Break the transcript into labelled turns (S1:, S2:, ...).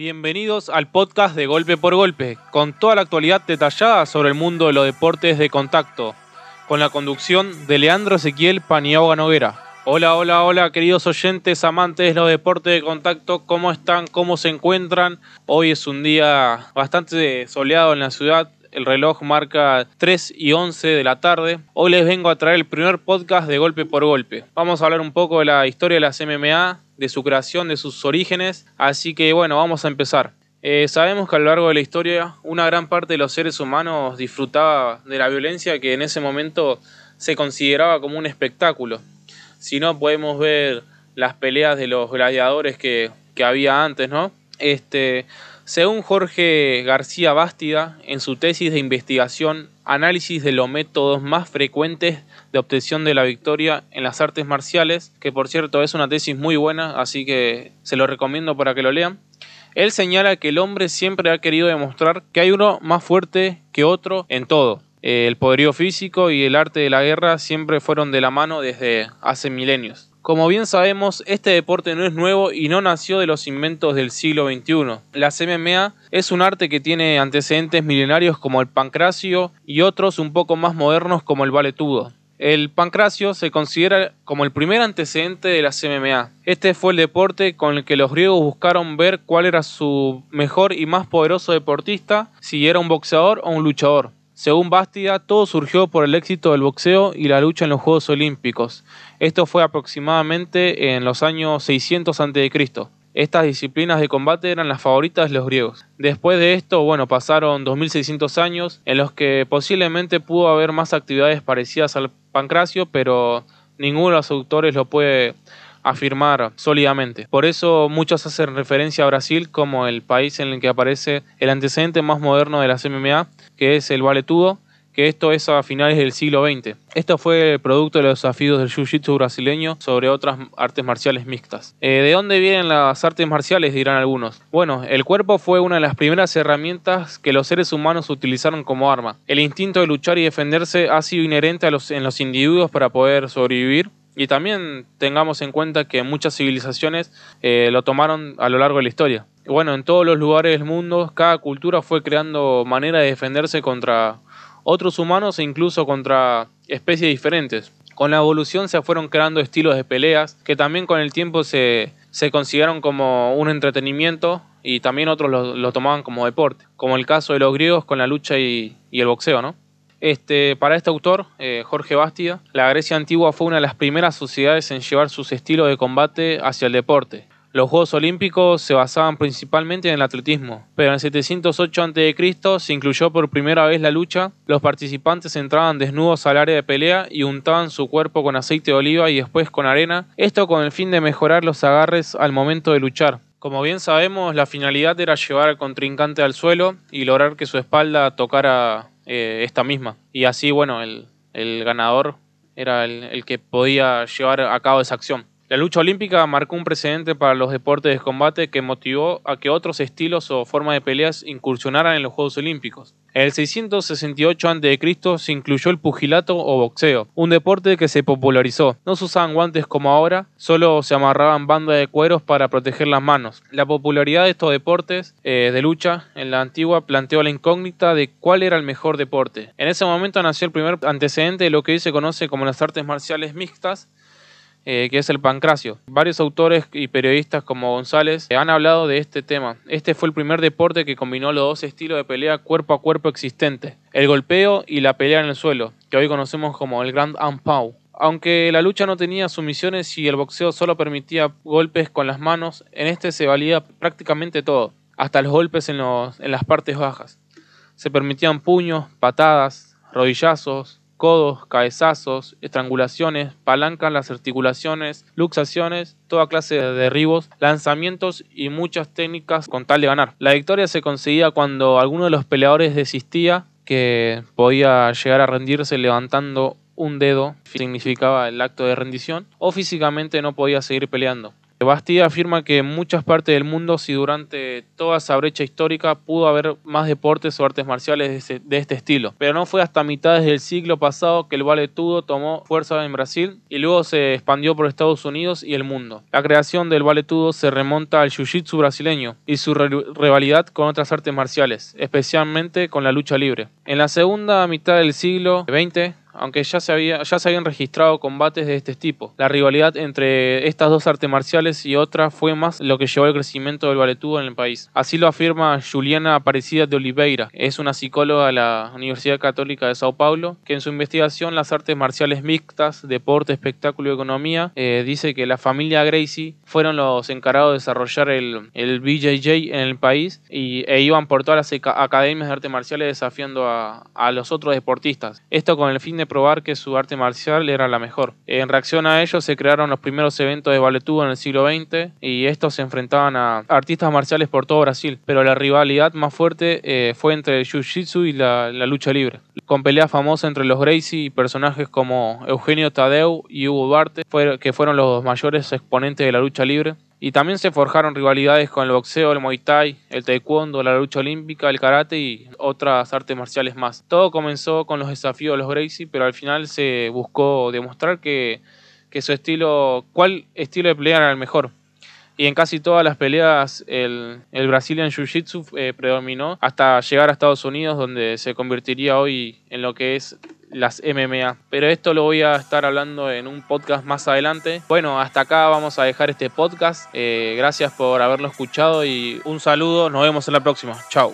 S1: Bienvenidos al podcast de Golpe por Golpe, con toda la actualidad detallada sobre el mundo de los deportes de contacto, con la conducción de Leandro Ezequiel Paniagua Noguera. Hola, hola, hola, queridos oyentes, amantes de los deportes de contacto, ¿cómo están? ¿Cómo se encuentran? Hoy es un día bastante soleado en la ciudad, el reloj marca 3 y 11 de la tarde. Hoy les vengo a traer el primer podcast de Golpe por Golpe. Vamos a hablar un poco de la historia de las MMA, de su creación, de sus orígenes. Así que bueno, vamos a empezar. Eh, sabemos que a lo largo de la historia una gran parte de los seres humanos disfrutaba de la violencia que en ese momento se consideraba como un espectáculo. Si no, podemos ver las peleas de los gladiadores que, que había antes, ¿no? Este, según Jorge García Bástida, en su tesis de investigación, análisis de los métodos más frecuentes de obtención de la victoria en las artes marciales, que por cierto es una tesis muy buena, así que se lo recomiendo para que lo lean. Él señala que el hombre siempre ha querido demostrar que hay uno más fuerte que otro en todo. El poderío físico y el arte de la guerra siempre fueron de la mano desde hace milenios. Como bien sabemos, este deporte no es nuevo y no nació de los inventos del siglo XXI. La MMA es un arte que tiene antecedentes milenarios como el pancracio y otros un poco más modernos como el valetudo. El pancracio se considera como el primer antecedente de la MMA. Este fue el deporte con el que los griegos buscaron ver cuál era su mejor y más poderoso deportista, si era un boxeador o un luchador. Según Bastida, todo surgió por el éxito del boxeo y la lucha en los Juegos Olímpicos. Esto fue aproximadamente en los años 600 a.C. Estas disciplinas de combate eran las favoritas de los griegos. Después de esto, bueno, pasaron 2600 años en los que posiblemente pudo haber más actividades parecidas al pancracio, pero ninguno de los autores lo puede afirmar sólidamente. Por eso muchos hacen referencia a Brasil como el país en el que aparece el antecedente más moderno de las MMA, que es el valetudo, que esto es a finales del siglo XX. Esto fue el producto de los desafíos del jiu-jitsu brasileño sobre otras artes marciales mixtas. Eh, ¿De dónde vienen las artes marciales? dirán algunos. Bueno, el cuerpo fue una de las primeras herramientas que los seres humanos utilizaron como arma. El instinto de luchar y defenderse ha sido inherente en los individuos para poder sobrevivir y también tengamos en cuenta que muchas civilizaciones eh, lo tomaron a lo largo de la historia. Bueno, en todos los lugares del mundo, cada cultura fue creando manera de defenderse contra otros humanos e incluso contra especies diferentes. Con la evolución se fueron creando estilos de peleas que también con el tiempo se, se consideraron como un entretenimiento y también otros lo, tomaban como deporte, como el caso de los griegos con la lucha y, y el boxeo, ¿no? Este, para este autor, eh, Jorge Bastia, la Grecia antigua fue una de las primeras sociedades en llevar sus estilos de combate hacia el deporte. Los Juegos Olímpicos se basaban principalmente en el atletismo, pero en 708 a.C. se incluyó por primera vez la lucha. Los participantes entraban desnudos al área de pelea y untaban su cuerpo con aceite de oliva y después con arena, esto con el fin de mejorar los agarres al momento de luchar. Como bien sabemos, la finalidad era llevar al contrincante al suelo y lograr que su espalda tocara eh, esta misma. Y así, bueno, el, ganador era el, que podía llevar a cabo esa acción. La lucha olímpica marcó un precedente para los deportes de combate que motivó a que otros estilos o formas de peleas incursionaran en los Juegos Olímpicos. En el 668 a.C. se incluyó el pugilato o boxeo, un deporte que se popularizó. No se usaban guantes como ahora, solo se amarraban bandas de cueros para proteger las manos. La popularidad de estos deportes eh, de lucha en la antigua planteó la incógnita de cuál era el mejor deporte. En ese momento nació el primer antecedente de lo que hoy se conoce como las artes marciales mixtas, eh, que es el pancracio. Varios autores y periodistas como González han hablado de este tema. Este fue el primer deporte que combinó los dos estilos de pelea cuerpo a cuerpo existentes, el golpeo y la pelea en el suelo, que hoy conocemos como el Grand Ampau. Aunque la lucha no tenía sumisiones y el boxeo solo permitía golpes con las manos, en este se valía prácticamente todo, hasta los golpes en, en las partes bajas. Se permitían puños, patadas, rodillazos, codos, cabezazos, estrangulaciones, palancas las articulaciones, luxaciones, toda clase de derribos, lanzamientos y muchas técnicas con tal de ganar. La victoria se conseguía cuando alguno de los peleadores desistía, que podía llegar a rendirse levantando un dedo, significaba el acto de rendición, o físicamente no podía seguir peleando. Bastida afirma que en muchas partes del mundo, si durante toda esa brecha histórica pudo haber más deportes o artes marciales de, este estilo, pero no fue hasta mitades del siglo pasado que el valetudo tomó fuerza en Brasil y luego se expandió por Estados Unidos y el mundo. La creación del valetudo se remonta al jiu-jitsu brasileño y su rivalidad con otras artes marciales, especialmente con la lucha libre. En la segunda mitad del siglo XX, aunque ya se, había, ya se habían registrado combates de este tipo. La rivalidad entre estas dos artes marciales y otras fue más lo que llevó al crecimiento del valetudo en el país. Así lo afirma Juliana Aparecida de Oliveira, es una psicóloga de la Universidad Católica de Sao Paulo, que en su investigación las artes marciales mixtas, deporte, espectáculo y economía, eh, dice que la familia Gracie fueron los encargados de desarrollar el, el BJJ en el país y, e iban por todas las academias de artes marciales desafiando a, a los otros deportistas. Esto con el fin probar que su arte marcial era la mejor. En reacción a ello se crearon los primeros eventos de valetudo en el siglo XX y estos se enfrentaban a artistas marciales por todo Brasil, pero la rivalidad más fuerte eh, fue entre el jiu-jitsu y la, lucha libre. Con peleas famosas entre los Gracie y personajes como Eugenio Tadeu y Hugo Duarte, que fueron los mayores exponentes de la lucha libre. Y también se forjaron rivalidades con el boxeo, el muay thai, el taekwondo, la lucha olímpica, el karate y otras artes marciales más. Todo comenzó con los desafíos de los Gracie, pero al final se buscó demostrar que, su estilo, cuál estilo de pelea era el mejor. Y en casi todas las peleas el, el Brazilian Jiu-Jitsu eh, predominó hasta llegar a Estados Unidos, donde se convertiría hoy en lo que es las MMA. Pero esto lo voy a estar hablando en un podcast más adelante. Bueno, hasta acá vamos a dejar este podcast. Eh, gracias por haberlo escuchado y un saludo. Nos vemos en la próxima. Chao.